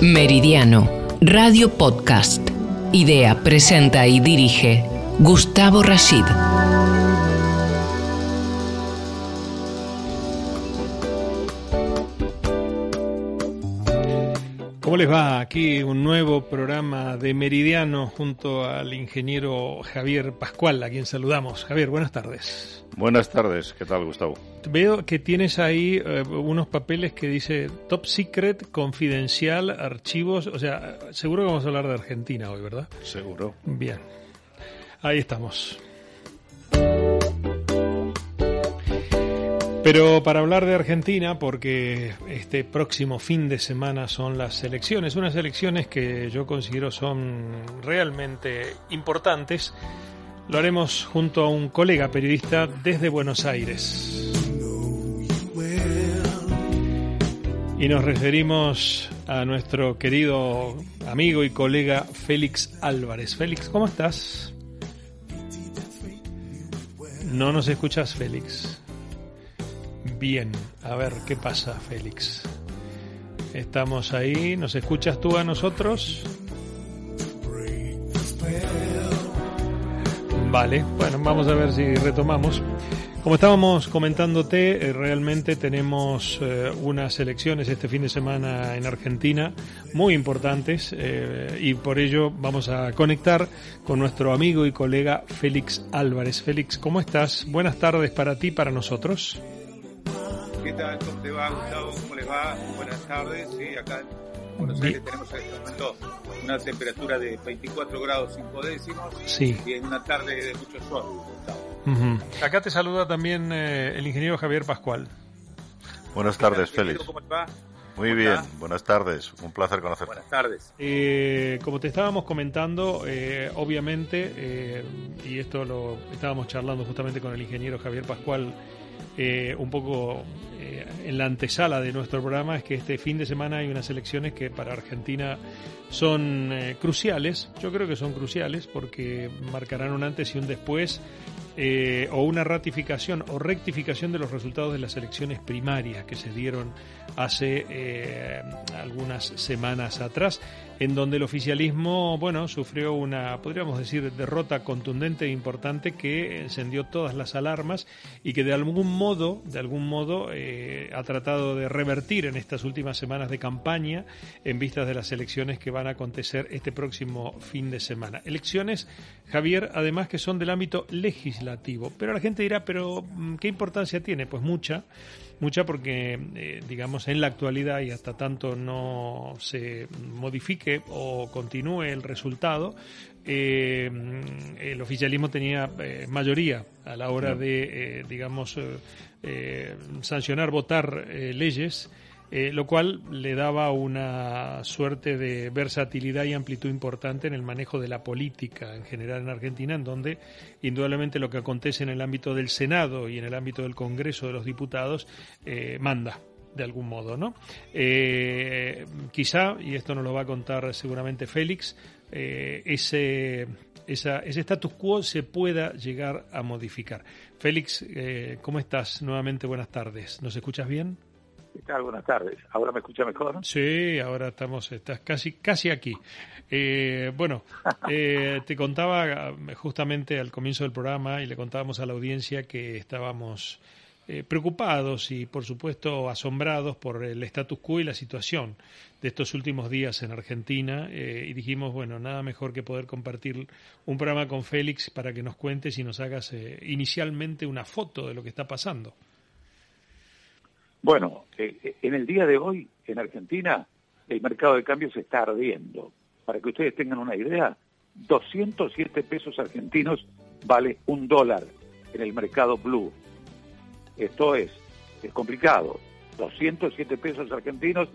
Meridiano, Radio Podcast. Idea, presenta y dirige Gustavo Rashid. ¿Cómo les va? Aquí un nuevo programa de Meridiano junto al ingeniero Javier Pascual, a quien saludamos. Javier, buenas tardes. Buenas tardes, ¿qué tal Gustavo? Veo que tienes ahí eh, unos papeles que dice Top Secret, Confidencial, Archivos, o sea, seguro que vamos a hablar de Argentina hoy, ¿verdad? Seguro. Bien, ahí estamos. Pero para hablar de Argentina, porque este próximo fin de semana son las elecciones, unas elecciones que yo considero son realmente importantes, lo haremos junto a un colega periodista desde Buenos Aires. Y nos referimos a nuestro querido amigo y colega Félix Álvarez. Félix, ¿cómo estás? No nos escuchas, Félix. Bien, a ver qué pasa, Félix. Estamos ahí, ¿nos escuchas tú a nosotros? Vale, bueno, vamos a ver si retomamos. Como estábamos comentándote, eh, realmente tenemos eh, unas elecciones este fin de semana en Argentina muy importantes eh, y por ello vamos a conectar con nuestro amigo y colega Félix Álvarez. Félix, ¿cómo estás? Buenas tardes para ti, para nosotros. ¿Qué tal? ¿Cómo te va, Gustavo? ¿Cómo les va? Buenas tardes. Sí, acá en Buenos Aires tenemos en este momento una temperatura de 24 grados 5 décimos Sí. y en una tarde de mucho sol, Gustavo. Acá te saluda también eh, el ingeniero Javier Pascual. Buenas ¿Qué tal, tardes? Félix. ¿Cómo te va? Muy ¿Cómo bien, está? buenas tardes. Un placer conocerte. Buenas tardes. Eh, como te estábamos comentando, eh, obviamente, eh, y esto lo estábamos charlando justamente con el ingeniero Javier Pascual, eh, un poco en la antesala de nuestro programa, es que este fin de semana hay unas elecciones que para Argentina son eh, cruciales. Yo creo que son cruciales porque marcarán un antes y un después. Eh, o una ratificación o rectificación de los resultados de las elecciones primarias que se dieron hace eh, algunas semanas atrás, en donde el oficialismo, bueno, sufrió una, podríamos decir, derrota contundente e importante que encendió todas las alarmas y que de algún modo, de algún modo, eh, ha tratado de revertir en estas últimas semanas de campaña en vistas de las elecciones que van a acontecer este próximo fin de semana. Elecciones, Javier, además que son del ámbito legislativo. Pero la gente dirá, pero mm, ¿qué importancia tiene? Pues mucha mucha porque, eh, digamos, en la actualidad y hasta tanto no se modifique o continúe el resultado, eh, el oficialismo tenía eh, mayoría a la hora de, digamos, sancionar, votar leyes. Eh, lo cual le daba una suerte de versatilidad y amplitud importante en el manejo de la política en general en Argentina, en donde indudablemente lo que acontece en el ámbito del Senado y en el ámbito del Congreso de los Diputados eh, manda de algún modo, ¿no? Eh, quizá, y esto nos lo va a contar seguramente Félix, ese, esa- ese status quo se pueda llegar a modificar. Félix, ¿cómo estás? Nuevamente buenas tardes. ¿Nos escuchas bien? ¿Qué tal? Buenas tardes. ¿Ahora me escucha mejor? Sí, ahora estamos, estás casi, casi aquí. Eh, bueno, eh, te contaba eh, justamente al comienzo del programa y le contábamos a la audiencia que estábamos eh, preocupados y, por supuesto, asombrados por el status quo y la situación de estos últimos días en Argentina eh, y dijimos, bueno, nada mejor que poder compartir un programa con Félix para que nos cuentes y nos hagas eh, inicialmente una foto de lo que está pasando. Bueno, eh, en el día de hoy en Argentina el mercado de cambios está ardiendo. Para que ustedes tengan una idea, 207 pesos argentinos vale un dólar en el mercado blue. Esto es, es complicado. 207 pesos argentinos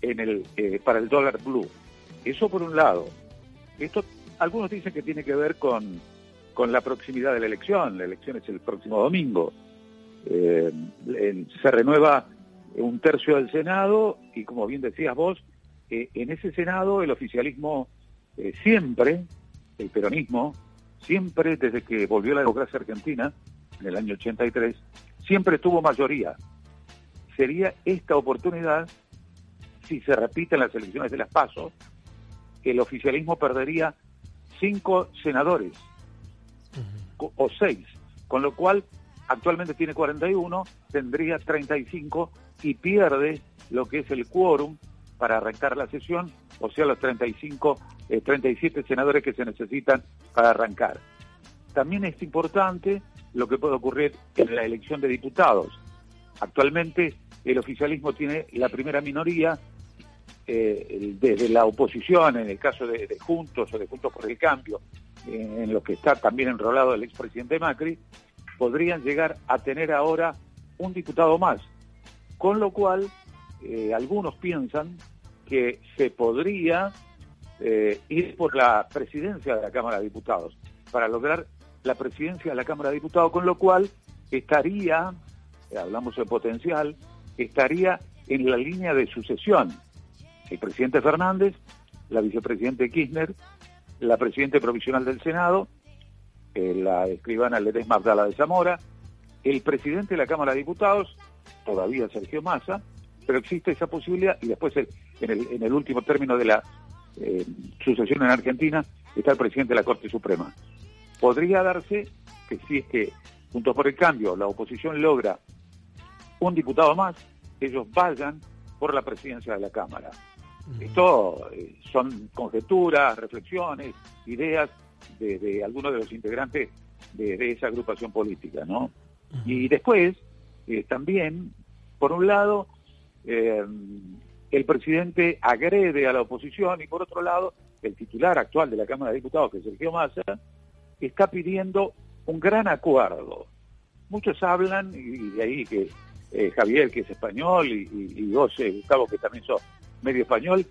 en el, eh, para el dólar blue. Eso por un lado. Esto, algunos dicen que tiene que ver con, con la proximidad de la elección. La elección es el próximo domingo. Eh, en- se renueva un tercio del Senado y como bien decías vos, eh, en ese Senado el oficialismo eh, siempre, el peronismo, siempre desde que volvió la democracia argentina, en el año 83, siempre tuvo mayoría. Sería esta oportunidad si se repiten las elecciones de las PASO, el oficialismo perdería cinco senadores o seis, con lo cual actualmente tiene 41, tendría 35 y pierde lo que es el quórum para arrancar la sesión, o sea, los 35, 37 eh, senadores que se necesitan para arrancar. También es importante lo que puede ocurrir en la elección de diputados. Actualmente el oficialismo tiene la primera minoría, eh, desde la oposición, en el caso de, Juntos o de Juntos por el Cambio, en lo que está también enrolado el expresidente Macri, podrían llegar a tener ahora un diputado más. Con lo cual, eh, algunos piensan que se podría eh, ir por la presidencia de la Cámara de Diputados para lograr la presidencia de la Cámara de Diputados, con lo cual estaría, eh, hablamos de potencial, estaría en la línea de sucesión el presidente Fernández, la vicepresidente Kirchner, la presidenta provisional del Senado, la escribana Ledesma Abdala de Zamora, el presidente de la Cámara de Diputados, todavía Sergio Massa, pero existe esa posibilidad y después en, el, en el último término de la eh, sucesión en Argentina está el presidente de la Corte Suprema. Podría darse que si es que, junto por el cambio, la oposición logra un diputado más, ellos vayan por la presidencia de la Cámara. Esto eh, son conjeturas, reflexiones, ideas de, algunos de los integrantes de, esa agrupación política, ¿no? Y después, eh, también, por un lado, eh, el presidente agrede a la oposición y por otro lado, el titular actual de la Cámara de Diputados, que es Sergio Massa, está pidiendo un gran acuerdo. Muchos hablan, y de ahí que eh, Javier, que es español, y, y, vos, eh, Gustavo, que también sos medio español,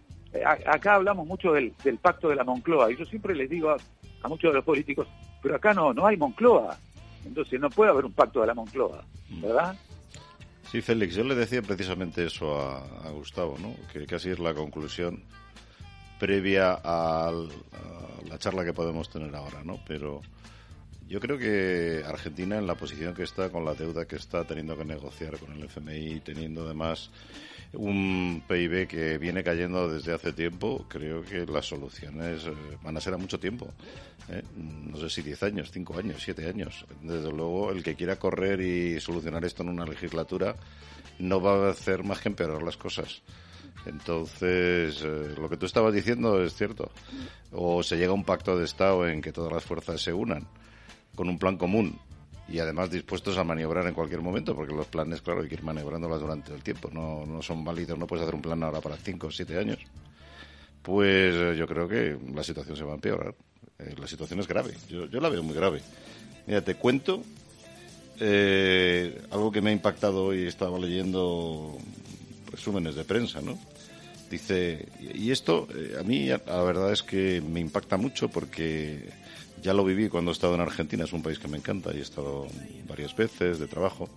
acá hablamos mucho del, pacto de la Moncloa, y yo siempre les digo a, muchos de los políticos, pero acá no, no hay Moncloa, entonces no puede haber un pacto de la Moncloa, ¿verdad? Sí, Félix, yo le decía precisamente eso a, Gustavo, ¿no? que casi es la conclusión previa a, la charla que podemos tener ahora, ¿no? Pero yo creo que Argentina en la posición que está, con la deuda que está, teniendo que negociar con el FMI, teniendo además un PIB que viene cayendo desde hace tiempo, creo que las soluciones eh, van a ser a mucho tiempo. ¿eh? No sé si 10 años, 5 años, 7 años. Desde luego, el que quiera correr y solucionar esto en una legislatura no va a hacer más que empeorar las cosas. Entonces, eh, lo que tú estabas diciendo es cierto. O se llega a un pacto de Estado en que todas las fuerzas se unan con un plan común y además dispuestos a maniobrar en cualquier momento, porque los planes, claro, hay que ir maniobrándolas durante el tiempo, no, no son válidos, no puedes hacer un plan ahora para 5 o 7 años. Pues eh, yo creo que la situación se va a empeorar. Eh, la situación es grave, yo, yo la veo muy grave. Mira, te cuento eh, algo que me ha impactado hoy, estaba leyendo resúmenes de prensa, ¿no? Dice, y esto a mí la verdad es que me impacta mucho porque ya lo viví cuando he estado en Argentina, es un país que me encanta y he estado varias veces de trabajo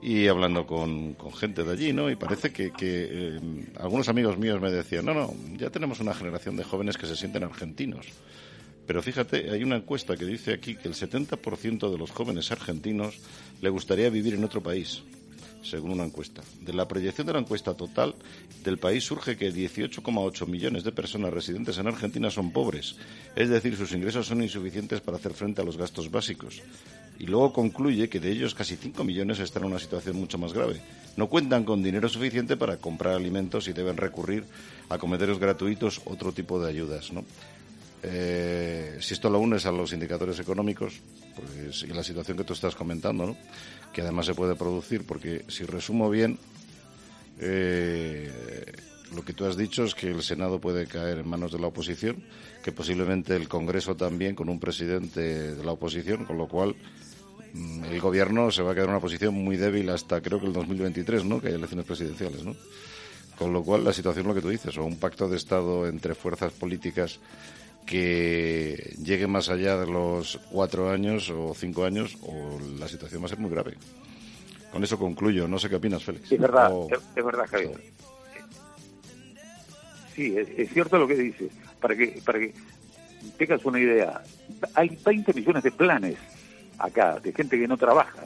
y hablando con, gente de allí, ¿no? Y parece que, eh, algunos amigos míos me decían, no, no, ya tenemos una generación de jóvenes que se sienten argentinos. Pero fíjate, hay una encuesta que dice aquí que el 70% de los jóvenes argentinos le gustaría vivir en otro país según una encuesta. De la proyección de la encuesta total del país surge que 18,8 millones de personas residentes en Argentina son pobres, es decir, sus ingresos son insuficientes para hacer frente a los gastos básicos. Y luego concluye que de ellos casi 5 millones están en una situación mucho más grave. No cuentan con dinero suficiente para comprar alimentos y deben recurrir a comederos gratuitos, otro tipo de ayudas, ¿no? Eh, si esto lo unes a los indicadores económicos pues, y la situación que tú estás comentando, que además se puede producir, porque si resumo bien, eh, lo que tú has dicho es que el Senado puede caer en manos de la oposición, que posiblemente el Congreso también con un presidente de la oposición, con lo cual mm, el gobierno se va a quedar en una posición muy débil hasta creo que el 2023, ¿no? Que hay elecciones presidenciales, ¿no? Con lo cual la situación lo que tú dices, o un pacto de Estado entre fuerzas políticas que llegue más allá de los cuatro años o cinco años o la situación va a ser muy grave. Con eso concluyo. No sé qué opinas, Félix. Es verdad, es, verdad, Javier. Sí, es, cierto lo que dices. Para que, para que tengas una idea, hay 20 millones de planes acá, de gente que no trabaja,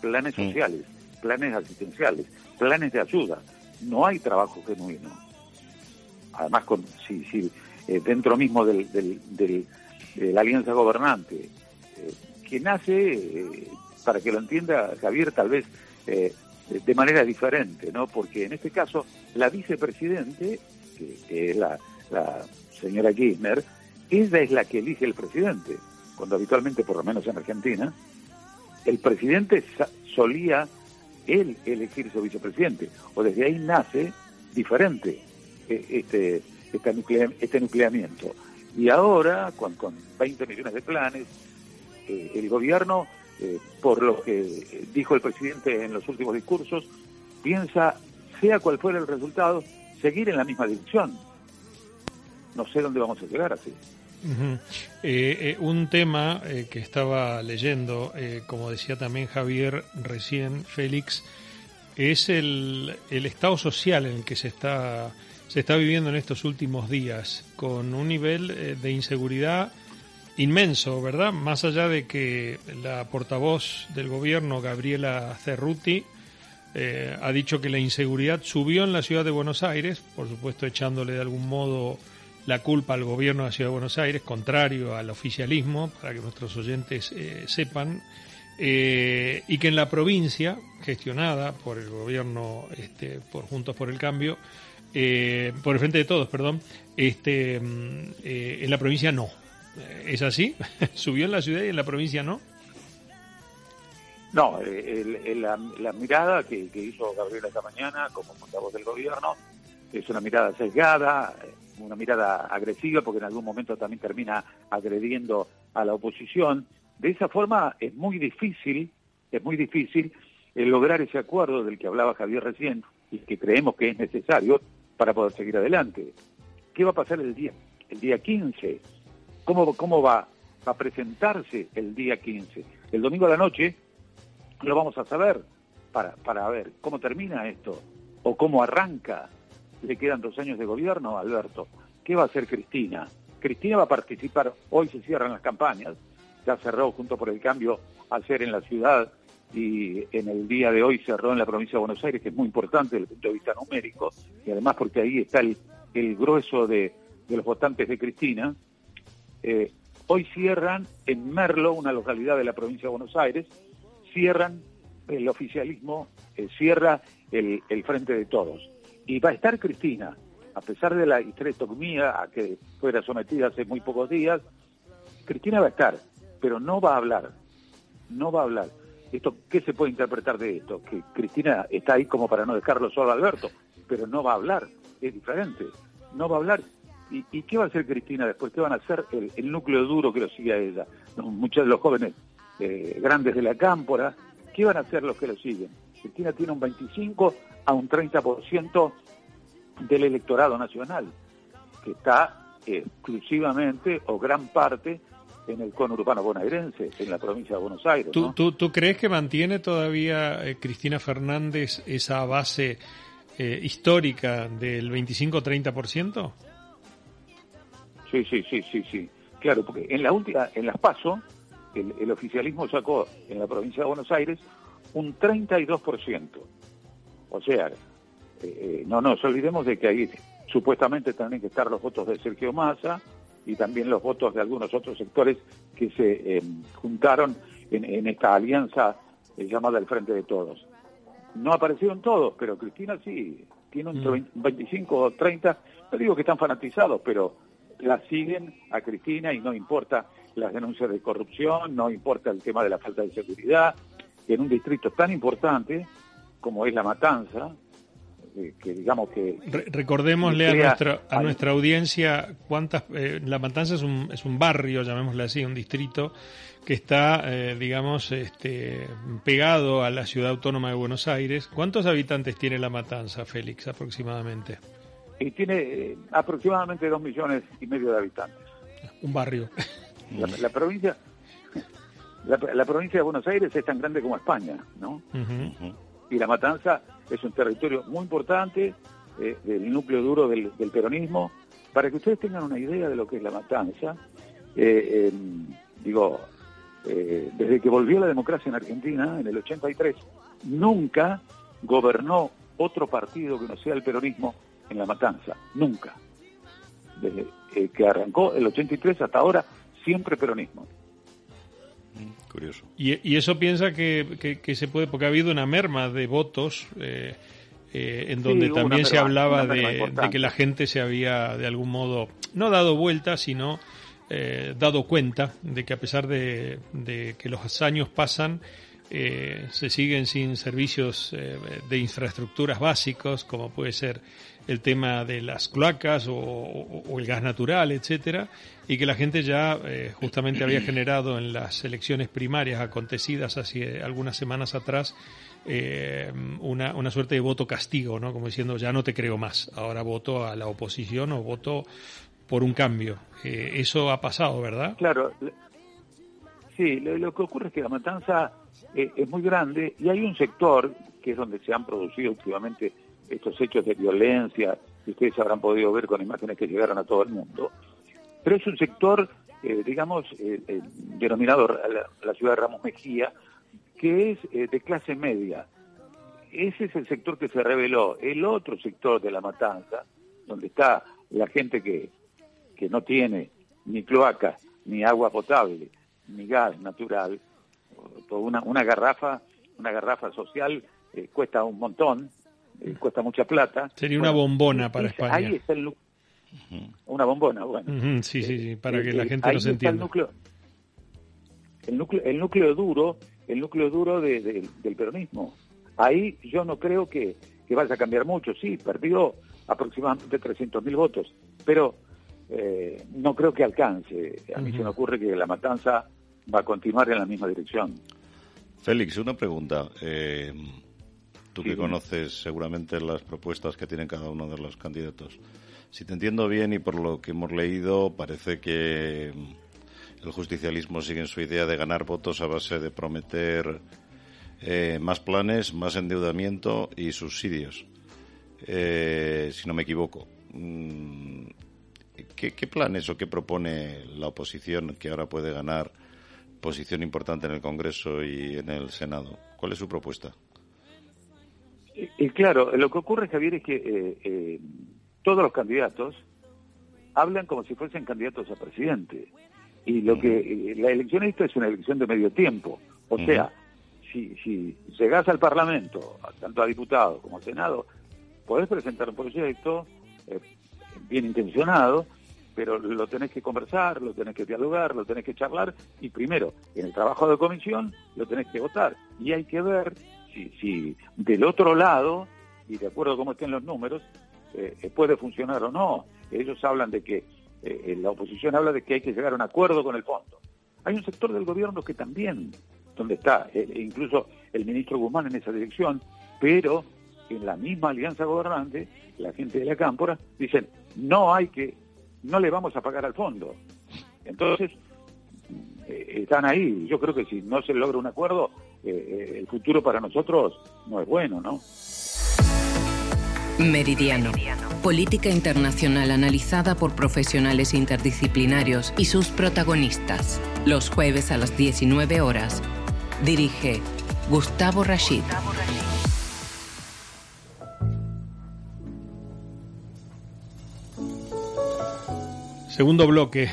planes mm. sociales, planes asistenciales, planes de ayuda. No hay trabajo genuino. además con si, si dentro mismo del, de la alianza gobernante, que nace, para que lo entienda Javier, tal vez de manera diferente, ¿no? Porque en este caso la vicepresidente, que, es la, la señora Kirchner, ella es la que elige el presidente, cuando habitualmente, por lo menos en Argentina, el presidente solía él elegir su vicepresidente, o desde ahí nace diferente eh, este, este, nucleamiento. Y ahora, con, con 20 millones de planes, eh, el gobierno, eh, por lo que dijo el presidente en los últimos discursos, piensa, sea cual fuera el resultado, seguir en la misma dirección. No sé dónde vamos a llegar así. un tema que estaba leyendo, como decía también Javier recién, Félix, es el, el estado social en el que se está se está viviendo en estos últimos días, con un nivel eh, de inseguridad inmenso, ¿verdad? Más allá de que la portavoz del gobierno, Gabriela Cerruti, eh, ha dicho que la inseguridad subió en la ciudad de Buenos Aires, por supuesto echándole de algún modo la culpa al gobierno de la ciudad de Buenos Aires, contrario al oficialismo, para que nuestros oyentes eh, sepan, y que en la provincia, gestionada por el gobierno, este, por Juntos por el Cambio, eh, por el frente de todos, perdón, este, mm, eh, en la provincia no. ¿Es así? ¿Subió en la ciudad y en la provincia no? No, la, mirada que, hizo Gabriela esta mañana como portavoz del gobierno es una mirada sesgada, una mirada agresiva, porque en algún momento también termina agrediendo a la oposición. De esa forma es muy difícil, es muy difícil eh, lograr ese acuerdo del que hablaba Javier recién y que creemos que es necesario para poder seguir adelante. ¿Qué va a pasar el día, el día 15? ¿Cómo, cómo va a presentarse el día 15? El domingo a la noche lo vamos a saber para, para ver cómo termina esto o cómo arranca. Le quedan dos años de gobierno, Alberto. ¿Qué va a hacer Cristina? Cristina va a participar, hoy se cierran las campañas, ya cerró junto por el cambio hacer en la ciudad y en el día de hoy cerró en la provincia de Buenos Aires, que es muy importante desde el punto de vista numérico, y además porque ahí está el, grueso de, los votantes de Cristina. Eh, hoy cierran en Merlo, una localidad de la provincia de Buenos Aires, cierran el oficialismo, eh, cierra el, Frente de Todos. Y va a estar Cristina, a pesar de la histerectomía a que fuera sometida hace muy pocos días, Cristina va a estar, pero no va a hablar, no va a hablar esto, ¿Qué se puede interpretar de esto? Que Cristina está ahí como para no dejarlo solo a Alberto, pero no va a hablar, es diferente, no va a hablar. ¿Y, qué va a hacer Cristina después? ¿Qué van a hacer el, núcleo duro que lo sigue a ella? Muchos de los jóvenes eh, grandes de la cámpora, ¿qué van a hacer los que lo siguen? Cristina tiene un 25 a un 30% del electorado nacional, que está exclusivamente o gran parte en el conurbano bonaerense, en la provincia de Buenos Aires. ¿Tú, tú, crees que mantiene todavía eh, Cristina Fernández esa base eh, histórica del 25-30%? Sí, sí, sí, sí, sí. Claro, porque en la última, en las PASO, el, oficialismo sacó en la provincia de Buenos Aires un 32%. O sea, eh, no nos olvidemos de que ahí supuestamente tienen que estar los votos de Sergio Massa, y también los votos de algunos otros sectores que se eh, juntaron en, esta alianza eh, llamada el Frente de Todos. No aparecieron todos, pero Cristina sí, tiene un 25 mm. o 30, no digo que están fanatizados, pero la siguen a Cristina y no importa las denuncias de corrupción, no importa el tema de la falta de seguridad, en un distrito tan importante como es La Matanza, que, digamos que... recordémosle a nuestra, a nuestra audiencia cuántas... Eh, la Matanza es un, es un barrio, llamémosle así, un distrito que está, eh, digamos, este, pegado a la ciudad autónoma de Buenos Aires. ¿Cuántos habitantes tiene La Matanza, Félix, aproximadamente? Y tiene eh, aproximadamente dos millones y medio de habitantes. Un barrio. La, provincia... La, provincia de Buenos Aires es tan grande como España, ¿no? Y La Matanza es un territorio muy importante eh, del núcleo duro del, peronismo. Para que ustedes tengan una idea de lo que es la matanza, eh, digo, eh, desde que volvió la democracia en Argentina, en el 83, nunca gobernó otro partido que no sea el peronismo en la matanza, nunca. desde que arrancó el 83 hasta ahora, siempre peronismo. Curioso. Y, eso piensa que, que, se puede, porque ha habido una merma de votos eh, eh, en donde también se hablaba de, que la gente se había de algún modo no dado vuelta, sino eh, dado cuenta de que a pesar de, que los años pasan, eh, se siguen sin servicios de infraestructuras básicos, como puede ser el tema de las cloacas o, el gas natural, etcétera, y que la gente ya justamente había generado en las elecciones primarias acontecidas hace algunas semanas atrás eh, una, una suerte de voto castigo, ¿no? Como diciendo, ya no te creo más, ahora voto a la oposición o voto por un cambio. Eh, eso ha pasado, ¿verdad? Claro. Sí, lo, que ocurre es que la matanza eh, es muy grande y hay un sector que es donde se han producido últimamente estos hechos de violencia, que ustedes habrán podido ver con imágenes que llegaron a todo el mundo, pero es un sector, eh, digamos, denominado la, ciudad de Ramos Mejía, que es eh, de clase media. Ese es el sector que se reveló. El otro sector de la matanza, donde está la gente que, que no tiene ni cloaca, ni agua potable, ni gas natural, una, una garrafa, una garrafa social eh, cuesta un montón, eh, cuesta mucha plata. Sería una bombona para España. Ahí está el Una bombona, bueno. sí, sí, sí, para que la gente lo entienda. El núcleo, el núcleo, el núcleo duro el núcleo duro del peronismo. Ahí yo no creo que, vaya a cambiar mucho. Sí, perdió aproximadamente 300.000 votos, pero eh, no creo que alcance. A mí se me ocurre que la matanza va a continuar en la misma dirección. Félix, una pregunta. Eh, tú que conoces seguramente las propuestas que tienen cada uno de los candidatos. Si te entiendo bien y por lo que hemos leído, parece que el justicialismo sigue en su idea de ganar votos a base de prometer eh, más planes, más endeudamiento y subsidios, eh, si no me equivoco. Mm, ¿Qué, ¿Qué planes o qué propone la oposición que ahora puede ganar posición importante en el Congreso y en el Senado? ¿Cuál es su propuesta? Y, claro, lo que ocurre, Javier, es que eh, todos los candidatos hablan como si fuesen candidatos a presidente. Y lo que eh, la elección esta es una elección de medio tiempo. O sea, si, si llegás al Parlamento, tanto a diputado como a Senado, podés presentar un proyecto eh, bien intencionado, pero lo tenés que conversar, lo tenés que dialogar, lo tenés que charlar y primero, en el trabajo de comisión, lo tenés que votar. Y hay que ver si, del otro lado, y de acuerdo a cómo estén los números, eh, puede funcionar o no. Ellos hablan de que eh, la oposición habla de que hay que llegar a un acuerdo con el fondo. Hay un sector del gobierno que también, donde está eh, incluso el ministro Guzmán en esa dirección, pero en la misma alianza gobernante, la gente de la Cámpora dicen, no hay que, no le vamos a pagar al fondo. Entonces, eh, están ahí. Yo creo que si no se logra un acuerdo, el futuro para nosotros no es bueno, ¿no? Meridiano. Política internacional analizada por profesionales interdisciplinarios y sus protagonistas. Los jueves a las 19 horas. Dirige Gustavo Rashid. Segundo bloque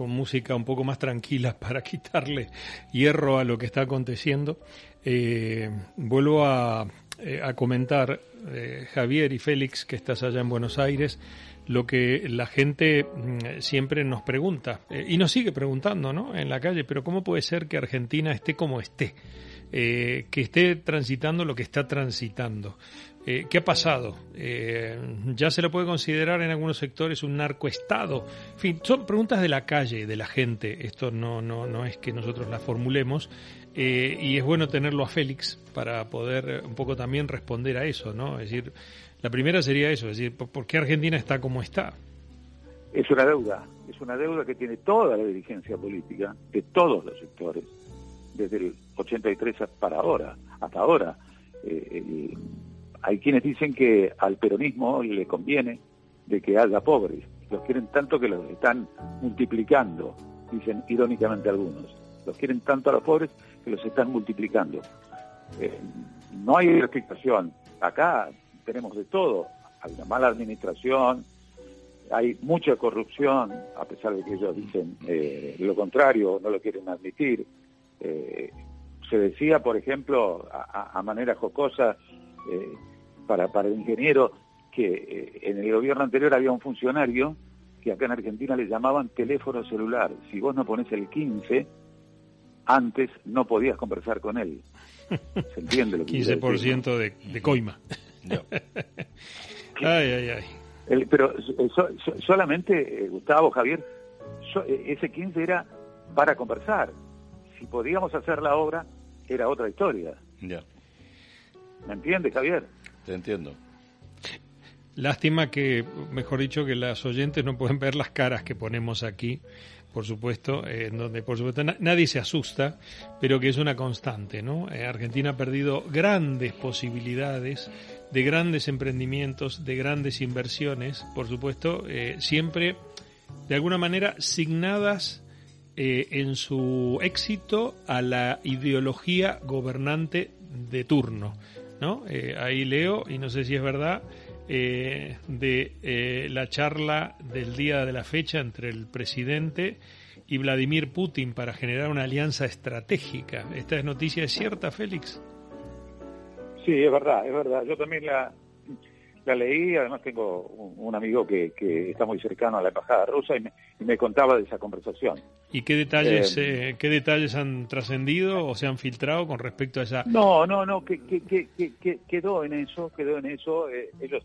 con música un poco más tranquila para quitarle hierro a lo que está aconteciendo. Eh, vuelvo a eh, comentar, eh, Javier y Félix, que estás allá en Buenos Aires, lo que la gente mm, siempre nos pregunta, y nos sigue preguntando ¿no? en la calle, pero ¿cómo puede ser que Argentina esté como esté? Que esté transitando lo que está transitando. ¿Qué ha pasado? ya se lo puede considerar en algunos sectores un narcoestado. En fin, son preguntas de la calle, de la gente. Esto no, no, no es que nosotros las formulemos, eh, y es bueno tenerlo a Félix para poder eh, un poco también responder a eso, ¿no? Es decir, la primera sería eso, es decir, ¿por qué Argentina está como está? Es una deuda, es una deuda que tiene toda la dirigencia política de todos los sectores, desde el 83 para ahora, hasta ahora. Eh, hay quienes dicen que al peronismo le conviene de que haya pobres, los quieren tanto que los están multiplicando, dicen irónicamente algunos, los quieren tanto a los pobres que los están multiplicando. Eh, no hay explicación. Acá tenemos de todo. Hay una mala administración, hay mucha corrupción, a pesar de que ellos dicen eh, lo contrario, no lo quieren admitir. Eh, se decía, por ejemplo, a, manera jocosa, eh, para, para el ingeniero, que en el gobierno anterior había un funcionario que acá en Argentina le llamaban teléfono celular. Si vos no pones el 15, antes no podías conversar con él. ¿Se entiende lo que 15% de, de coima. ay, ay, ay pero solamente, eh, Gustavo, Javier, eh, ese 15 era para conversar. Si podíamos hacer la obra, era otra historia. Ya. ¿Me entiendes, Javier? Te entiendo. Lástima que, mejor dicho, que las oyentes no pueden ver las caras que ponemos aquí, por supuesto, eh, en donde por supuesto nadie se asusta, pero que es una constante, ¿no? Argentina ha perdido grandes posibilidades de grandes emprendimientos, de grandes inversiones, por supuesto, eh, siempre de alguna manera signadas eh, en su éxito a la ideología gobernante de turno. ¿no? Eh, ahí leo, y no sé si es verdad, de la charla del día de la fecha entre el presidente y Vladimir Putin para generar una alianza estratégica. ¿Esta es noticia es cierta, Félix? Sí, es verdad, es verdad. Yo también la, la leí, además tengo un, amigo que, que, está muy cercano a la embajada rusa y me, contaba de esa conversación. ¿Y qué detalles, eh, eh, qué detalles han trascendido o se han filtrado con respecto a esa? No, no, no, que, que, quedó en eso, quedó en eso. Eh, ellos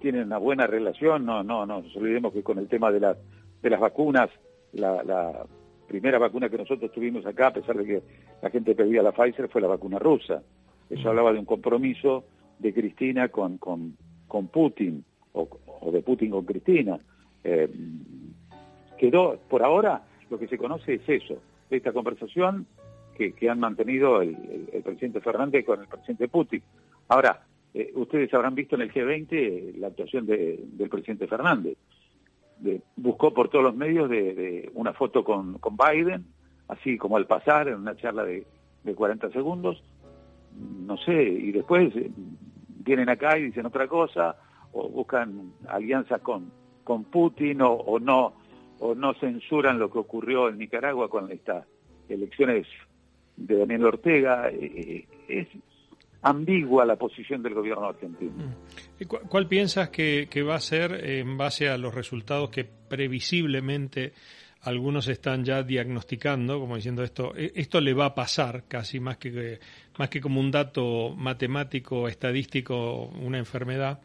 tienen una buena relación, no, no, no nos olvidemos que con el tema de las de las vacunas, la, la primera vacuna que nosotros tuvimos acá, a pesar de que la gente pedía la Pfizer, fue la vacuna rusa. Eso hablaba de un compromiso de Cristina con, con, con Putin, o, de Putin con Cristina. Eh, quedó, por ahora, lo que se conoce es eso, esta conversación que, han mantenido el, presidente Fernández con el presidente Putin. Ahora, eh, ustedes habrán visto en el G20 la actuación del presidente Fernández. buscó por todos los medios de, una foto con, Biden, así como al pasar en una charla de, de 40 segundos, no sé, y después vienen acá y dicen otra cosa, o buscan alianzas con, con Putin, o, no o no censuran lo que ocurrió en Nicaragua con estas elecciones de Daniel Ortega. Eh, eh, es ambigua la posición del gobierno argentino. Mm. ¿Cuál piensas que, que va a ser en base a los resultados que previsiblemente algunos están ya diagnosticando, como diciendo esto, e, esto le va a pasar casi más que, más que como un dato matemático, estadístico, una enfermedad,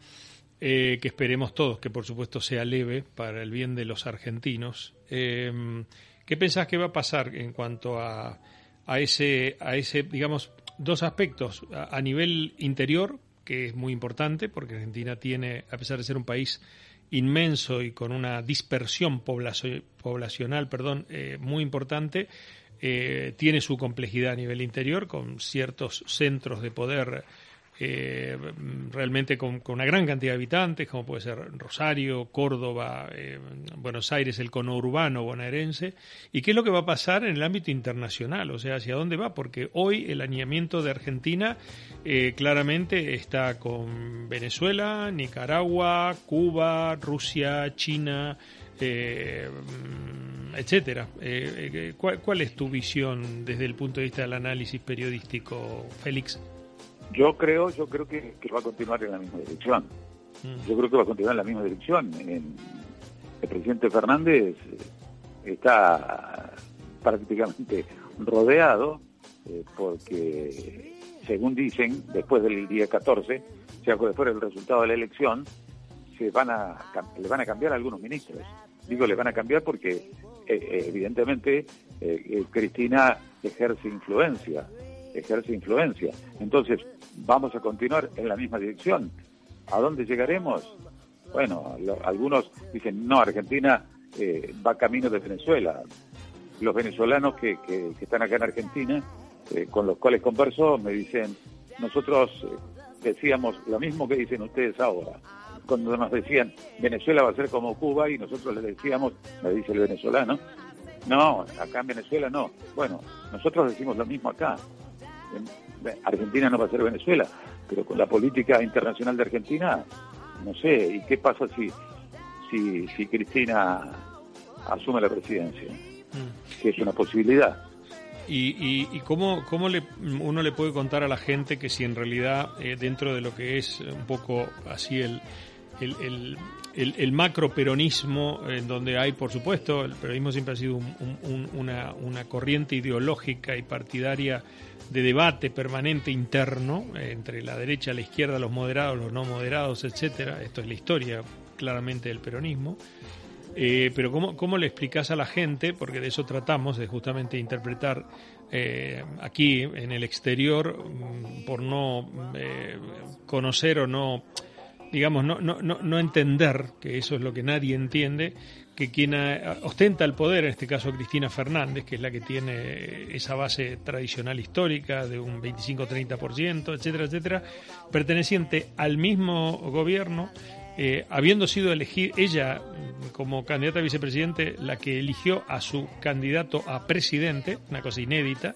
eh, que esperemos todos que por supuesto sea leve para el bien de los argentinos. Eh, ¿Qué pensás que va a pasar en cuanto a, a, ese, a ese, digamos, dos aspectos? a nivel interior, que es muy importante, porque Argentina tiene, a pesar de ser un país inmenso y con una dispersión poblacional perdón, eh, muy importante, eh, tiene su complejidad a nivel interior, con ciertos centros de poder eh, realmente con, una gran cantidad de habitantes, como puede ser Rosario, Córdoba, eh, Buenos Aires, el conurbano bonaerense, y qué es lo que va a pasar en el ámbito internacional, o sea, hacia dónde va, porque hoy el añamiento de Argentina eh, claramente está con Venezuela, Nicaragua, Cuba, Rusia, China, etcétera. ¿cuál, ¿Cuál es tu visión desde el punto de vista del análisis periodístico, Félix? Yo creo, yo creo que, va a continuar en la misma dirección. Mm. Yo creo que va a continuar en la misma dirección. el presidente Fernández eh, está prácticamente rodeado eh, porque, según dicen, después del día 14, o sea, después del resultado de la elección, se van a le van a cambiar algunos ministros. Digo, le van a cambiar porque eh, evidentemente Cristina ejerce influencia ejerce influencia. Entonces, vamos a continuar en la misma dirección. ¿A dónde llegaremos? Bueno, algunos dicen, no, Argentina eh, va camino de Venezuela. Los venezolanos que, que, están acá en Argentina, eh, con los cuales converso, me dicen, nosotros eh, decíamos lo mismo que dicen ustedes ahora. Cuando nos decían, Venezuela va a ser como Cuba, y nosotros les decíamos, me dice el venezolano, no, acá en Venezuela no. Bueno, nosotros decimos lo mismo acá. Argentina no va a ser Venezuela, pero con la política internacional de Argentina, no sé, ¿y qué pasa si, si, si Cristina asume la presidencia, mm. que es una posibilidad. ¿Y, y, cómo, cómo le, uno le puede contar a la gente que si en realidad eh, dentro de lo que es un poco así el, el, el, macro peronismo, en donde hay, por supuesto, el peronismo siempre ha sido una, corriente ideológica y partidaria de debate permanente interno entre la derecha, la izquierda, los moderados, los no moderados, etcétera. Esto es la historia claramente del peronismo. Eh, pero ¿cómo, ¿cómo le explicas a la gente? Porque de eso tratamos, de justamente interpretar eh, aquí en el exterior, mm, por no eh, conocer o no, digamos, no, no, no, entender, que eso es lo que nadie entiende, que quien ostenta el poder, en este caso Cristina Fernández, que es la que tiene esa base tradicional histórica de un 25-30%, etcétera, etcétera, perteneciente al mismo gobierno, eh, habiendo sido elegida ella como candidata a vicepresidente, la que eligió a su candidato a presidente, una cosa inédita,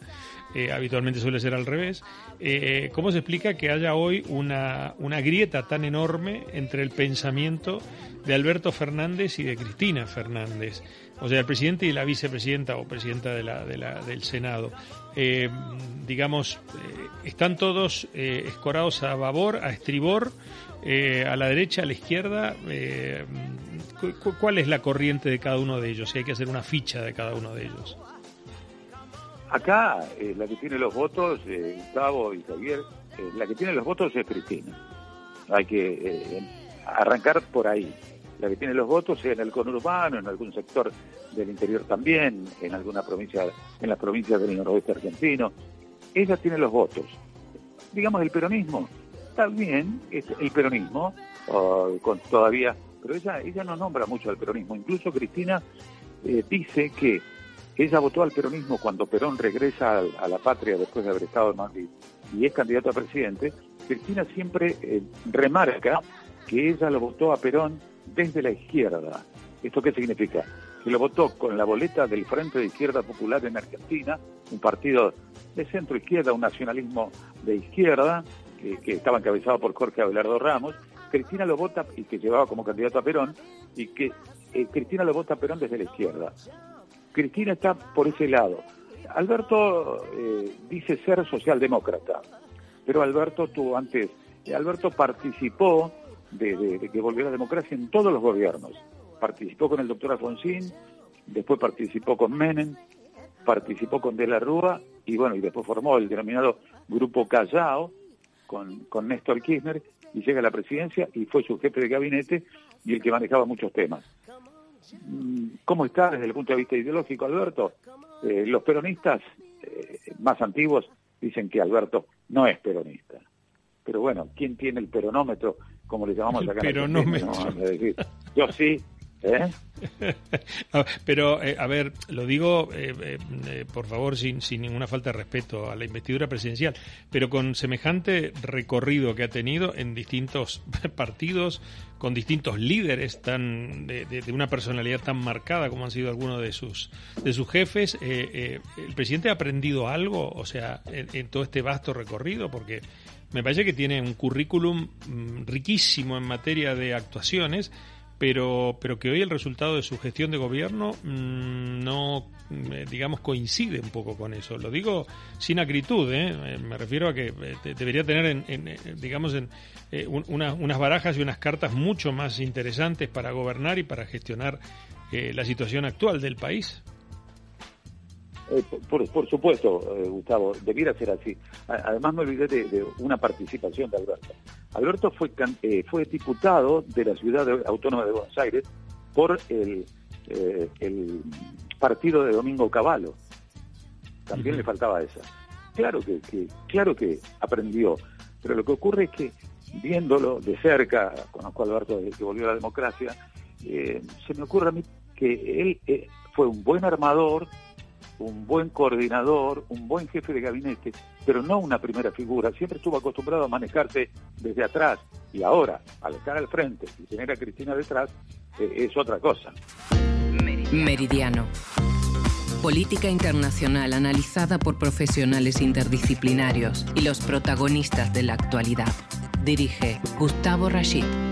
eh, habitualmente suele ser al revés, eh, ¿cómo se explica que haya hoy una, una grieta tan enorme entre el pensamiento de Alberto Fernández y de Cristina Fernández? O sea, el presidente y la vicepresidenta o presidenta de la, de la, del Senado. digamos, están todos escorados a babor, a estribor, eh, a la derecha, a la izquierda, eh, ¿cuál es la corriente de cada uno de ellos? Si hay que hacer una ficha de cada uno de ellos. Acá, eh, la que tiene los votos, Gustavo y Javier, la que tiene los votos es Cristina. Hay que arrancar por ahí. La que tiene los votos es en el conurbano, en algún sector del interior también, en alguna provincia, en las provincias del noroeste argentino. Ella tiene los votos. Digamos, el peronismo está bien el peronismo, con todavía, pero ella, ella no nombra mucho al peronismo. Incluso Cristina eh, dice que ella votó al peronismo cuando Perón regresa a, la patria después de haber estado en Madrid y es candidato a presidente. Cristina siempre eh, remarca que ella lo votó a Perón desde la izquierda. ¿Esto qué significa? Que lo votó con la boleta del Frente de Izquierda Popular en Argentina, un partido de centro izquierda, un nacionalismo de izquierda, que, estaba encabezado por Jorge Abelardo Ramos, Cristina lo vota y que llevaba como candidato a Perón, y que eh, Cristina lo vota a Perón desde la izquierda. Cristina está por ese lado. Alberto eh, dice ser socialdemócrata, pero Alberto tuvo antes, Alberto participó de, que volvió la democracia en todos los gobiernos. Participó con el doctor Alfonsín, después participó con Menem, participó con De la Rúa y bueno, y después formó el denominado Grupo Callao, con, Néstor Kirchner y llega a la presidencia y fue su jefe de gabinete y el que manejaba muchos temas. Mm, ¿Cómo está desde el punto de vista ideológico Alberto? Eh, los peronistas eh, más antiguos dicen que Alberto no es peronista. Pero bueno, ¿quién tiene el peronómetro, como le llamamos acá? El peronómetro. Yo sí, ¿Eh? Pero, eh, a ver, lo digo, eh, por favor, sin, sin ninguna falta de respeto a la investidura presidencial, pero con semejante recorrido que ha tenido en distintos partidos, con distintos líderes tan de, una personalidad tan marcada como han sido algunos de sus, de sus jefes, ¿el presidente ha aprendido algo, o sea, en todo este vasto recorrido? Porque me parece que tiene un currículum mm, riquísimo en materia de actuaciones pero, pero que hoy el resultado de su gestión de gobierno mm, no, eh, digamos, coincide un poco con eso. Lo digo sin acritud, ¿eh? Eh, me refiero a que debería tener, en, digamos, en, unas barajas y unas cartas mucho más interesantes para gobernar y para gestionar la situación actual del país. Por, por, supuesto, Gustavo, debiera ser así. Además, me olvidé de, una participación de Alberto. Alberto fue, eh, fue diputado de la ciudad autónoma de Buenos Aires por el, eh, el partido de Domingo Cavallo. También le faltaba esa. Claro que, claro que aprendió, pero lo que ocurre es que viéndolo de cerca, conozco a Alberto desde que volvió a la democracia, eh, se me ocurre a mí que él fue un buen armador, un buen coordinador, un buen jefe de gabinete, pero no una primera figura. Siempre estuvo acostumbrado a manejarse desde atrás y ahora, al estar al frente y tener a Cristina detrás, eh, es otra cosa. Meridiano. Política internacional analizada por profesionales interdisciplinarios y los protagonistas de la actualidad. Dirige Gustavo Rashid.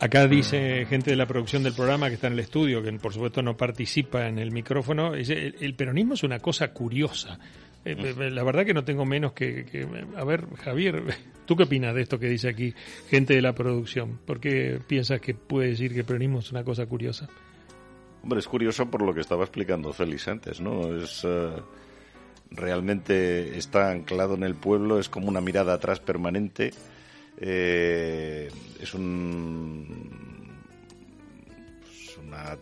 Acá dice gente de la producción del programa que está en el estudio, que por supuesto no participa en el micrófono, el, el peronismo es una cosa curiosa. Eh, eh, la verdad que no tengo menos que, A ver, Javier, ¿tú qué opinas de esto que dice aquí gente de la producción? ¿Por qué piensas que puede decir que el peronismo es una cosa curiosa? Hombre, es curioso por lo que estaba explicando Félix antes, ¿no? Es... realmente está anclado en el pueblo, es como una mirada atrás permanente eh, es, un, una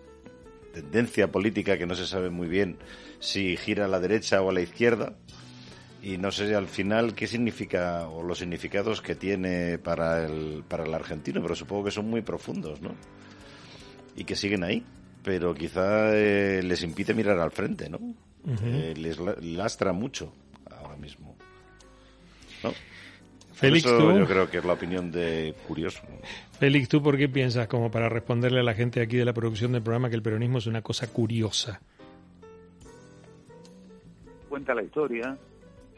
tendencia política que no se sabe muy bien si gira a la derecha o a la izquierda y no sé al final qué significa o los significados que tiene para el, para el argentino, pero supongo que son muy profundos, ¿no? Y que siguen ahí, pero quizá eh, les impide mirar al frente, ¿no? Eh, les lastra mucho ahora mismo. ¿No? Félix, Yo creo que es la opinión de Curioso. Félix, ¿tú por qué piensas, como para responderle a la gente aquí de la producción del programa, que el peronismo es una cosa curiosa? Cuenta la historia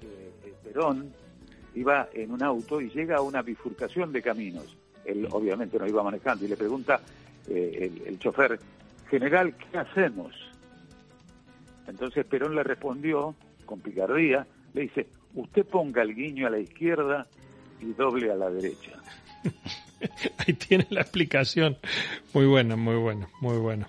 que el Perón iba en un auto y llega a una bifurcación de caminos. Él obviamente no iba manejando y le pregunta eh, el, el chofer, general, ¿qué hacemos? Entonces Perón le respondió con picardía, le dice, usted ponga el guiño a la izquierda y doble a la derecha. Ahí tiene la explicación. Muy buena, muy buena, muy buena.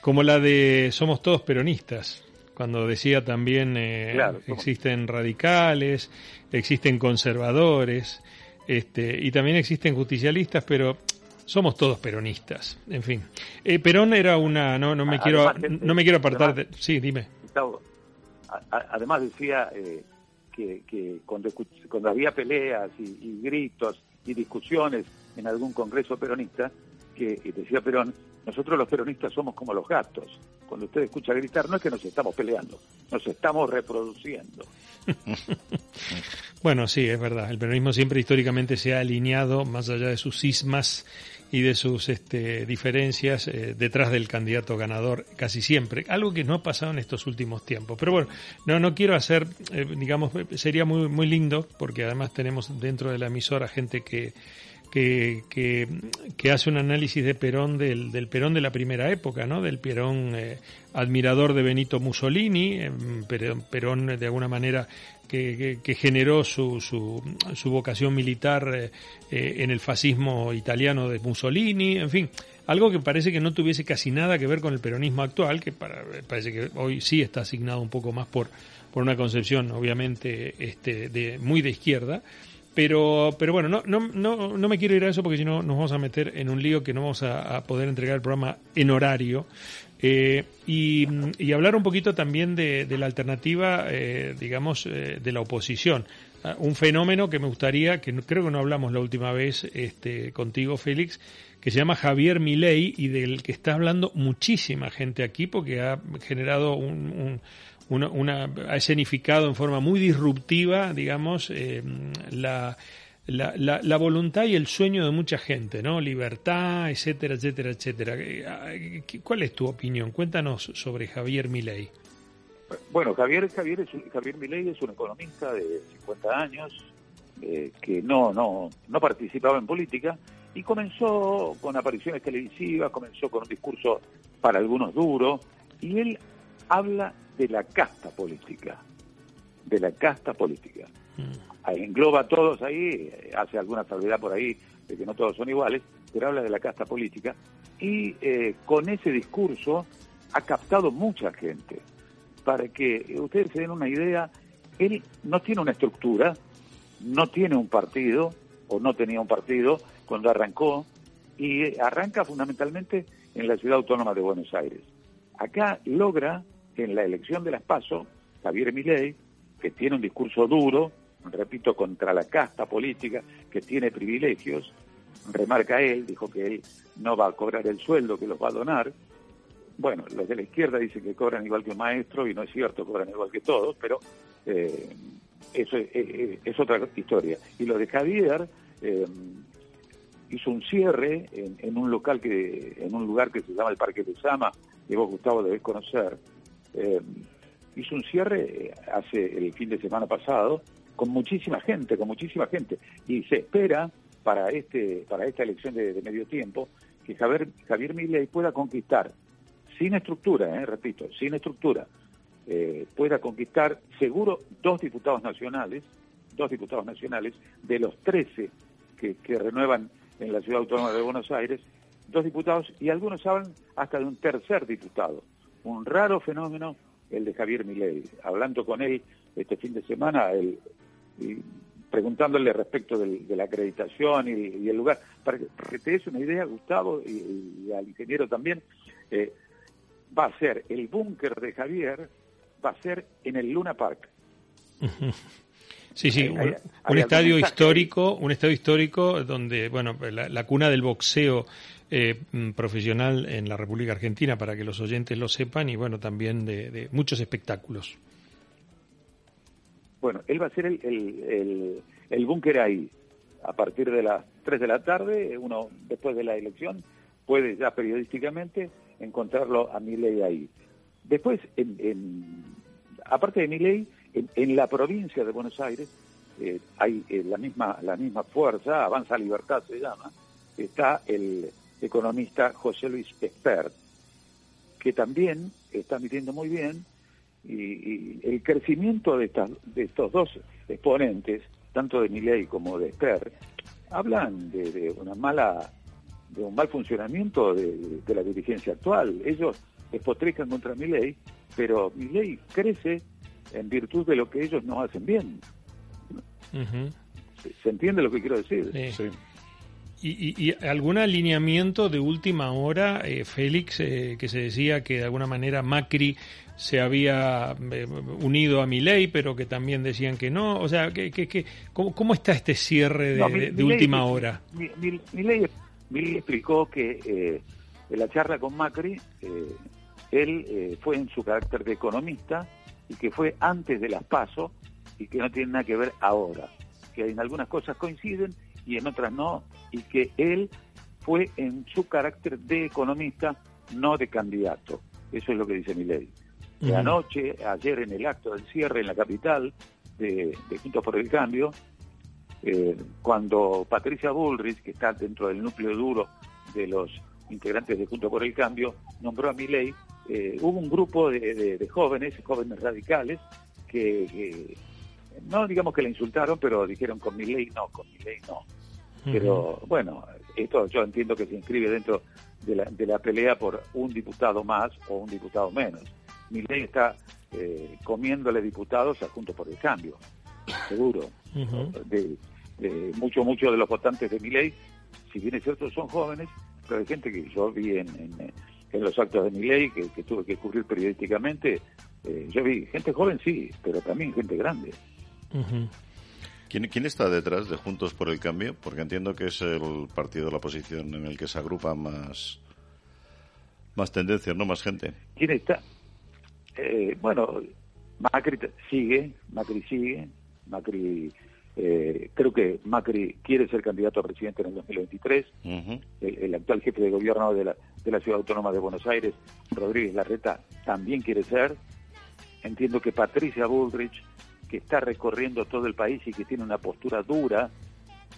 Como la de Somos todos peronistas, cuando decía también eh, existen radicales, existen conservadores, este, y también existen justicialistas, pero somos todos peronistas. En fin, eh, Perón era una, no, no me quiero, no me quiero apartar de, sí, dime. Además decía eh, que, cuando, cuando, había peleas y, gritos y discusiones en algún congreso peronista, que decía Perón, nosotros los peronistas somos como los gatos. Cuando usted escucha gritar, no es que nos estamos peleando, nos estamos reproduciendo. bueno, sí, es verdad. El peronismo siempre históricamente se ha alineado, más allá de sus sismas y de sus este, diferencias eh, detrás del candidato ganador casi siempre, algo que no ha pasado en estos últimos tiempos. Pero bueno, no, no quiero hacer, eh, digamos, sería muy, muy lindo, porque además tenemos dentro de la emisora gente que, que, hace un análisis de Perón del, del, Perón de la primera época, ¿no? Del Perón eh, admirador de Benito Mussolini, Perón de alguna manera que, generó su, su, vocación militar eh, eh, en el fascismo italiano de Mussolini, en fin, algo que parece que no tuviese casi nada que ver con el peronismo actual, que para, parece que hoy sí está asignado un poco más por, por una concepción, obviamente, este, de, muy de izquierda. Pero, pero bueno, no, no, no, no me quiero ir a eso porque si no nos vamos a meter en un lío que no vamos a, poder entregar el programa en horario. Eh, y, hablar un poquito también de, la alternativa, eh, digamos, eh, de la oposición. Ah, un fenómeno que me gustaría, que creo que no hablamos la última vez este, contigo, Félix, que se llama Javier Milei y del que está hablando muchísima gente aquí porque ha generado un, una, ha escenificado en forma muy disruptiva, digamos, la la, voluntad y el sueño de mucha gente, ¿no? Libertad, etcétera, etcétera, etcétera. Eh, ¿Cuál es tu opinión? Cuéntanos sobre Javier Milei. Bueno, Javier, Javier, es, Javier Milei es un economista de 50 años eh, que no, no, no participaba en política y comenzó con apariciones televisivas, comenzó con un discurso para algunos duro y él habla de la casta política, de la casta política. Mm engloba a todos ahí, hace alguna salvedad por ahí de que no todos son iguales, pero habla de la casta política y eh, con ese discurso ha captado mucha gente. Para que ustedes se den una idea, él no tiene una estructura, no tiene un partido, o no tenía un partido cuando arrancó, y arranca fundamentalmente en la ciudad autónoma de Buenos Aires. Acá logra, en la elección de las PASO, Javier Milei, que tiene un discurso duro, repito, contra la casta política que tiene privilegios, remarca él, dijo que él no va a cobrar el sueldo, que los va a donar. Bueno, los de la izquierda dicen que cobran igual que un maestro y no es cierto, cobran igual que todos, pero eh, eso es, otra historia. Y lo de Javier eh, hizo un cierre en, un local que, en un lugar que se llama el Parque de Sama, que vos Gustavo debés conocer. Eh, hizo un cierre hace el fin de semana pasado con muchísima gente, con muchísima gente. Y se espera para este para esta elección de, medio tiempo que Javier Javier Milei pueda conquistar sin estructura, eh, repito, sin estructura, eh, pueda conquistar seguro dos diputados nacionales, dos diputados nacionales de los 13 que, que renuevan en la ciudad autónoma de Buenos Aires, dos diputados y algunos hablan hasta de un tercer diputado. Un raro fenómeno el de Javier Milei. Hablando con él este fin de semana, preguntándole respecto de la acreditación y, el lugar. Para que, te des una idea, Gustavo, y, al ingeniero también, eh, va a ser el búnker de Javier, va a ser en el Luna Park. Sí, sí, un, estadio histórico, un estadio histórico donde, bueno, la, cuna del boxeo eh, mm, profesional en la República Argentina, para que los oyentes lo sepan, y bueno, también de muchos espectáculos. Bueno, él va a ser el, el, el, búnker ahí. A partir de las 3 de la tarde, uno después de la elección, puede ya periodísticamente encontrarlo a Miley ahí. Después, en, aparte de Miley, en, la provincia de Buenos Aires eh, hay eh, la misma la misma fuerza, Avanza Libertad se llama, está el economista José Luis Espert, que también está midiendo muy bien y, el crecimiento de, estas, de estos dos exponentes, tanto de Milei como de Esper, hablan de, una mala de un mal funcionamiento de, la dirigencia actual. Ellos despotrican contra Milei, pero Milei crece en virtud de lo que ellos no hacen bien. ¿Se, entiende lo que quiero decir? Sí. ¿Y, algún alineamiento de última hora, eh, Félix, eh, que se decía que de alguna manera Macri se había eh, unido a Milei, pero que también decían que no? O sea, que, que, ¿cómo, está este cierre de, última hora? Milei, explicó que en la charla con Macri, él fue en su carácter de economista y que fue antes de las PASO y que no tiene nada que ver ahora, que en algunas cosas coinciden y en otras no, y que él fue en su carácter de economista, no de candidato. Eso es lo que dice mi ley. De anoche, ayer en el acto del cierre en la capital de, Juntos por el Cambio, eh, cuando Patricia Bullrich, que está dentro del núcleo duro de los integrantes de Juntos por el Cambio, nombró a mi ley, eh, hubo un grupo de, jóvenes, jóvenes radicales, que, no digamos que le insultaron, pero dijeron con mi ley no, con mi ley no. Pero bueno, esto yo entiendo que se inscribe dentro de la, de la pelea por un diputado más o un diputado menos. Mi ley está eh, comiéndole diputados a Juntos por el Cambio, seguro. de, muchos, muchos de los votantes de mi ley, si bien es cierto, son jóvenes, pero hay gente que yo vi en, en, los actos de mi ley, que, tuve que cubrir periodísticamente, eh, yo vi gente joven, sí, pero también gente grande. ¿Quién, ¿Quién, está detrás de Juntos por el Cambio? Porque entiendo que es el partido de la oposición en el que se agrupa más, más tendencias, ¿no? Más gente. ¿Quién está? Eh, bueno, Macri sigue, Macri sigue, Macri... Eh, creo que Macri quiere ser candidato a presidente en el 2023. el, actual jefe de gobierno de la, de la Ciudad Autónoma de Buenos Aires, Rodríguez Larreta, también quiere ser. Entiendo que Patricia Bullrich que está recorriendo todo el país y que tiene una postura dura,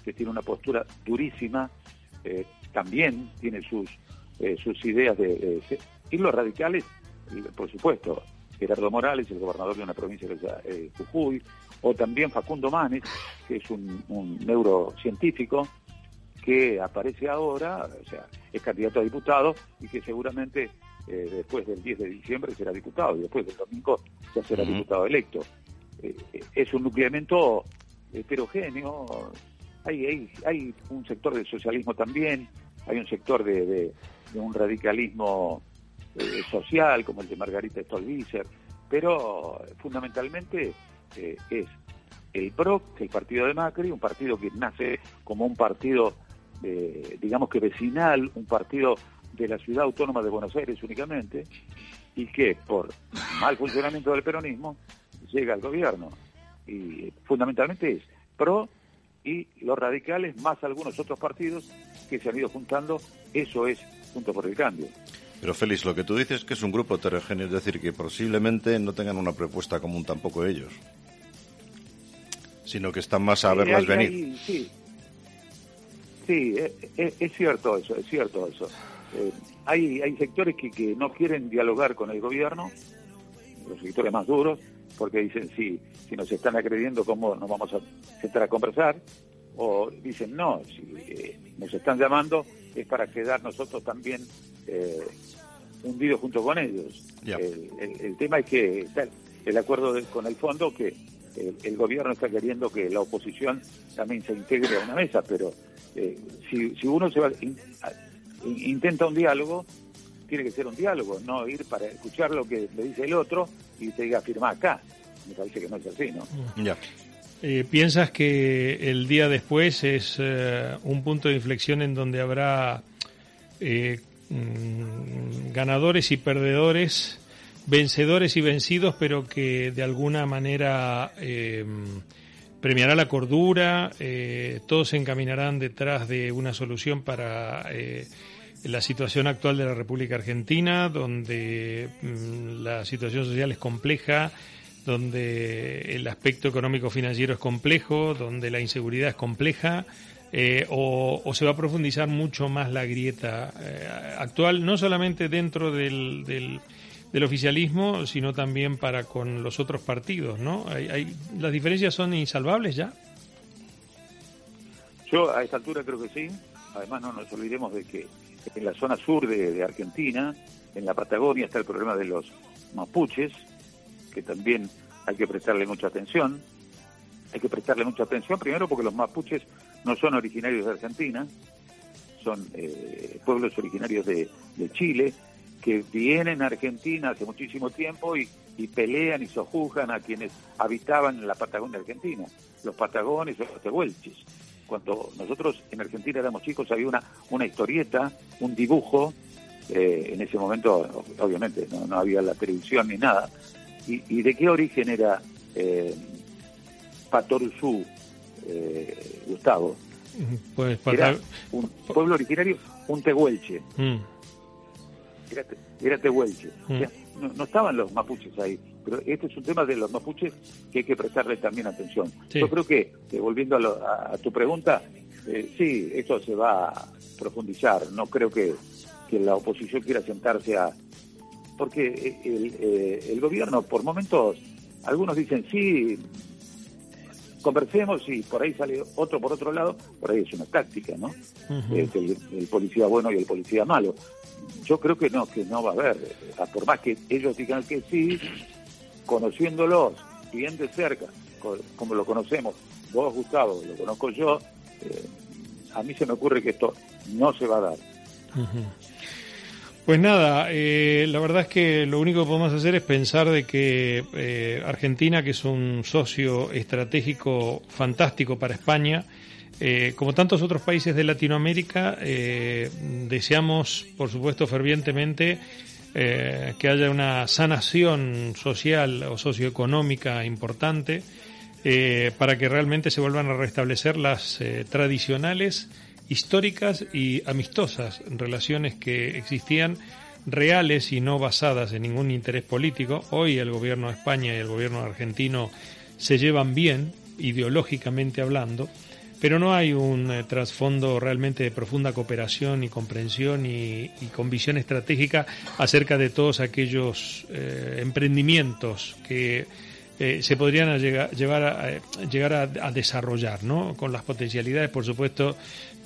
que tiene una postura durísima, eh, también tiene sus, eh, sus ideas de, Y los radicales, por supuesto, Gerardo Morales, el gobernador de una provincia que es eh, Jujuy, o también Facundo Manes, que es un, un neurocientífico que aparece ahora, o sea, es candidato a diputado y que seguramente después del 10 de diciembre será diputado y después del domingo ya será diputado electo. Eh, es un nucleamiento heterogéneo. Hay, hay, hay un sector del socialismo también, hay un sector de, un radicalismo eh, social como el de Margarita Stolbizer, pero fundamentalmente eh, es el PRO, el partido de Macri, un partido que nace como un partido, digamos que vecinal, un partido de la ciudad autónoma de Buenos Aires únicamente, y que por mal funcionamiento del peronismo llega al gobierno. Y fundamentalmente es PRO y los radicales más algunos otros partidos que se han ido juntando, eso es junto por el cambio. Pero Félix, lo que tú dices es que es un grupo heterogéneo, es decir, que posiblemente no tengan una propuesta común tampoco ellos, sino que están más a verlas venir. sí. Sí, es, cierto eso, es cierto eso. Eh, hay, hay sectores que, que no quieren dialogar con el gobierno, los sectores más duros, porque dicen, sí, si nos están agrediendo, ¿cómo nos vamos a sentar a conversar? O dicen, no, si eh, nos están llamando es para quedar nosotros también eh, hundidos junto con ellos. El, tema es que está el acuerdo con el fondo que el, gobierno está queriendo que la oposición también se integre a una mesa, pero eh, si, si uno se va, intenta un diálogo, tiene que ser un diálogo, no ir para escuchar lo que le dice el otro y te diga firma acá. Me parece que no es así, ¿no? Ya. Eh, ¿Piensas que el día después es eh, un punto de inflexión en donde habrá eh, mm, ganadores y perdedores, vencedores y vencidos, pero que de alguna manera premiará la cordura, todos se encaminarán detrás de una solución para la situación actual de la República Argentina, donde mm, la situación social es compleja, donde el aspecto económico financiero es complejo, donde la inseguridad es compleja, eh, o, se va a profundizar mucho más la grieta eh, actual, no solamente dentro del, del, oficialismo, sino también para con los otros partidos, ¿no? Hay, ¿Las diferencias son insalvables ya? Yo a esta altura creo que sí. Además no nos olvidemos de que en la zona sur de, Argentina, en la Patagonia, está el problema de los mapuches, que también hay que prestarle mucha atención. Hay que prestarle mucha atención, primero porque los mapuches no son originarios de Argentina, son eh, pueblos originarios de, Chile, que vienen a Argentina hace muchísimo tiempo y, pelean y sojuzgan a quienes habitaban en la Patagonia Argentina, los patagones o los tehuelches cuando nosotros en Argentina éramos chicos había una, una historieta, un dibujo, eh, en ese momento obviamente no, había la televisión ni nada, y, de qué origen era eh, Patoruzú, eh, Gustavo. Pues Era un pueblo originario, un tehuelche. Mm. Era, tehuelche. Mm. no, estaban los mapuches ahí pero este es un tema de los mapuches que hay que prestarle también atención. Yo creo que, volviendo a, tu pregunta, eh, sí, esto se va a profundizar. No creo que, la oposición quiera sentarse a... Porque el, eh, el gobierno, por momentos, algunos dicen, sí, conversemos y por ahí sale otro por otro lado, por ahí es una táctica, ¿no? el, el, policía bueno y el policía malo. Yo creo que no, que no va a haber, por más que ellos digan que sí, conociéndolos bien de cerca, como lo conocemos, vos Gustavo, lo conozco yo, eh, a mí se me ocurre que esto no se va a dar. Pues nada, eh, la verdad es que lo único que podemos hacer es pensar de que eh, Argentina, que es un socio estratégico fantástico para España, como tantos otros países de Latinoamérica, deseamos, por supuesto, fervientemente eh, que haya una sanación social o socioeconómica importante eh, para que realmente se vuelvan a restablecer las eh, tradicionales, históricas y amistosas relaciones que existían reales y no basadas en ningún interés político. Hoy el gobierno de España y el gobierno argentino se llevan bien, ideológicamente hablando, pero no hay un eh, trasfondo realmente de profunda cooperación y comprensión y, con visión estratégica acerca de todos aquellos eh, emprendimientos que eh, se podrían llevar a, llegar a, desarrollar, ¿no? Con las potencialidades, por supuesto,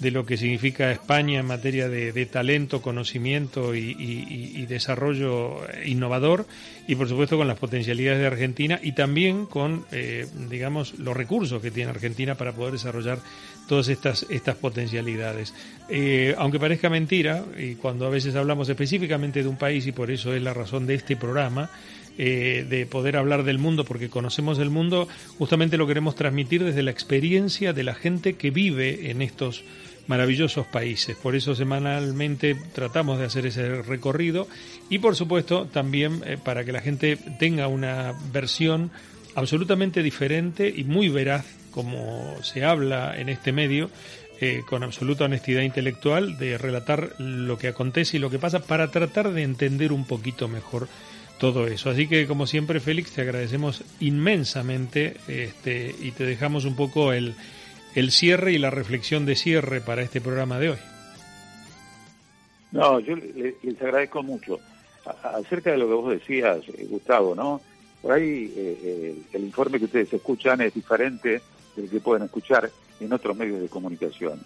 de lo que significa España en materia de, talento, conocimiento y, desarrollo innovador, y por supuesto con las potencialidades de Argentina y también con, eh, digamos, los recursos que tiene Argentina para poder desarrollar todas estas, estas potencialidades. Eh, aunque parezca mentira, y cuando a veces hablamos específicamente de un país, y por eso es la razón de este programa, eh, de poder hablar del mundo, porque conocemos el mundo, justamente lo queremos transmitir desde la experiencia de la gente que vive en estos maravillosos países. Por eso semanalmente tratamos de hacer ese recorrido y por supuesto también eh, para que la gente tenga una versión absolutamente diferente y muy veraz, como se habla en este medio, eh, con absoluta honestidad intelectual, de relatar lo que acontece y lo que pasa para tratar de entender un poquito mejor todo eso. Así que como siempre, Félix, te agradecemos inmensamente este, y te dejamos un poco el, el cierre y la reflexión de cierre para este programa de hoy. No, yo les agradezco mucho. acerca de lo que vos decías, eh, Gustavo, ¿no? Por ahí eh, el informe que ustedes escuchan es diferente del que pueden escuchar en otros medios de comunicación.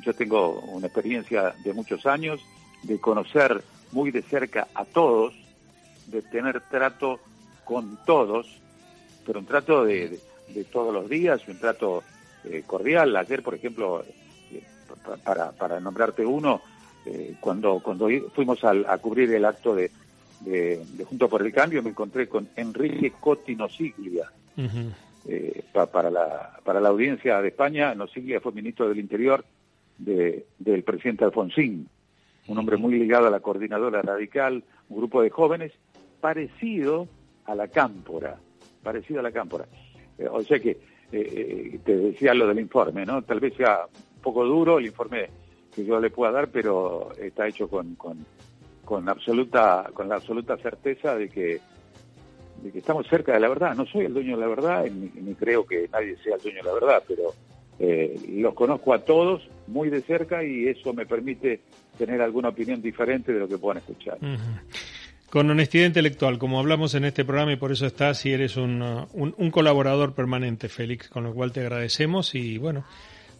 Yo tengo una experiencia de muchos años de conocer muy de cerca a todos, de tener trato con todos, pero un trato de, todos los días, un trato eh, cordial. Ayer, por ejemplo, eh, para, para nombrarte uno, eh, cuando, cuando fuimos a, cubrir el acto de, de, Junto por el Cambio, me encontré con Enrique Cotti Nosiglia. para, la, para la audiencia de España, Nosiglia fue ministro del Interior de, del presidente Alfonsín, un hombre muy ligado a la coordinadora radical, un grupo de jóvenes parecido a la cámpora, parecido a la cámpora. Eh, o sea que eh, eh, te decía lo del informe, ¿no? Tal vez sea un poco duro el informe que yo le pueda dar, pero está hecho con, con, con absoluta con la absoluta certeza de que de que estamos cerca de la verdad. No soy el dueño de la verdad, ni, creo que nadie sea el dueño de la verdad, pero los conozco a todos muy de cerca y eso me permite tener alguna opinión diferente de lo que puedan escuchar. Con honestidad intelectual, como hablamos en este programa y por eso estás y eres un, un, colaborador permanente, Félix, con lo cual te agradecemos y bueno,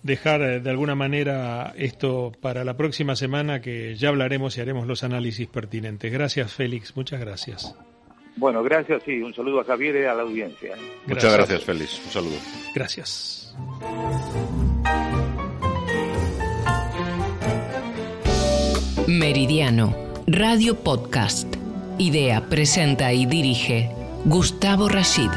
dejar eh, de alguna manera esto para la próxima semana que ya hablaremos y haremos los análisis pertinentes. Gracias, Félix, muchas gracias. Bueno, gracias y un saludo a Javier y a la audiencia. Muchas gracias, Félix. Un saludo. Gracias. Meridiano, Radio Podcast. Idea, presenta y dirige Gustavo Rashid.